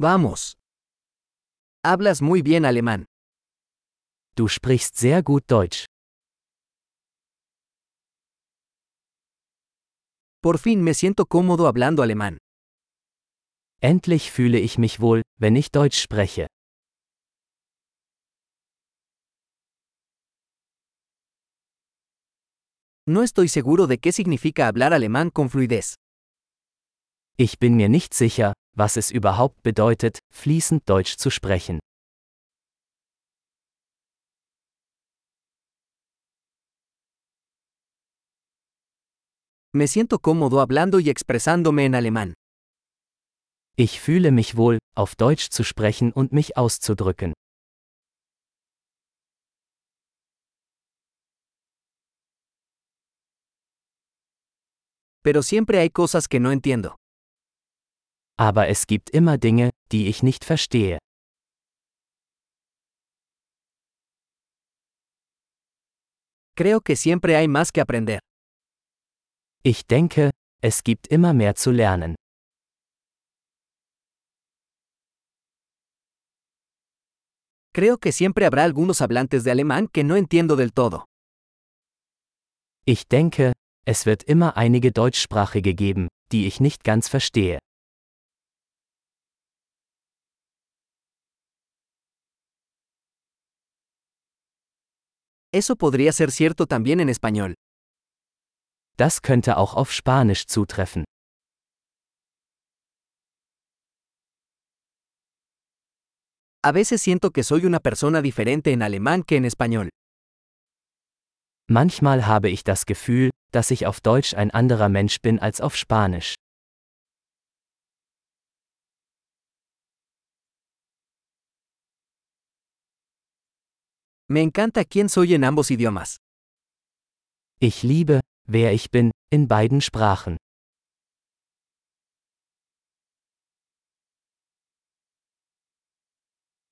Vamos. Hablas muy bien alemán. Du sprichst sehr gut Deutsch. Por fin me siento cómodo hablando alemán. Endlich fühle ich mich wohl, wenn ich Deutsch spreche. No estoy seguro de qué significa hablar alemán con fluidez. Ich bin mir nicht sicher, was es überhaupt bedeutet, fließend Deutsch zu sprechen. Me siento cómodo hablando y expresándome en alemán. Ich fühle mich wohl, auf Deutsch zu sprechen und mich auszudrücken. Pero siempre hay cosas que no entiendo. Aber es gibt immer Dinge, die ich nicht verstehe. Creo que siempre hay más que aprender. Ich denke, es gibt immer mehr zu lernen. Creo que siempre habrá algunos hablantes de alemán que no entiendo del todo. Ich denke, es wird immer einige Deutschsprachige geben, die ich nicht ganz verstehe. Eso podría ser cierto también en español. Das könnte auch auf Spanisch zutreffen. A veces siento que soy una persona diferente en alemán que en español. Manchmal habe ich das Gefühl, dass ich auf Deutsch ein anderer Mensch bin als auf Spanisch. Me encanta quién soy en ambos idiomas. Ich liebe, wer ich bin, in beiden Sprachen.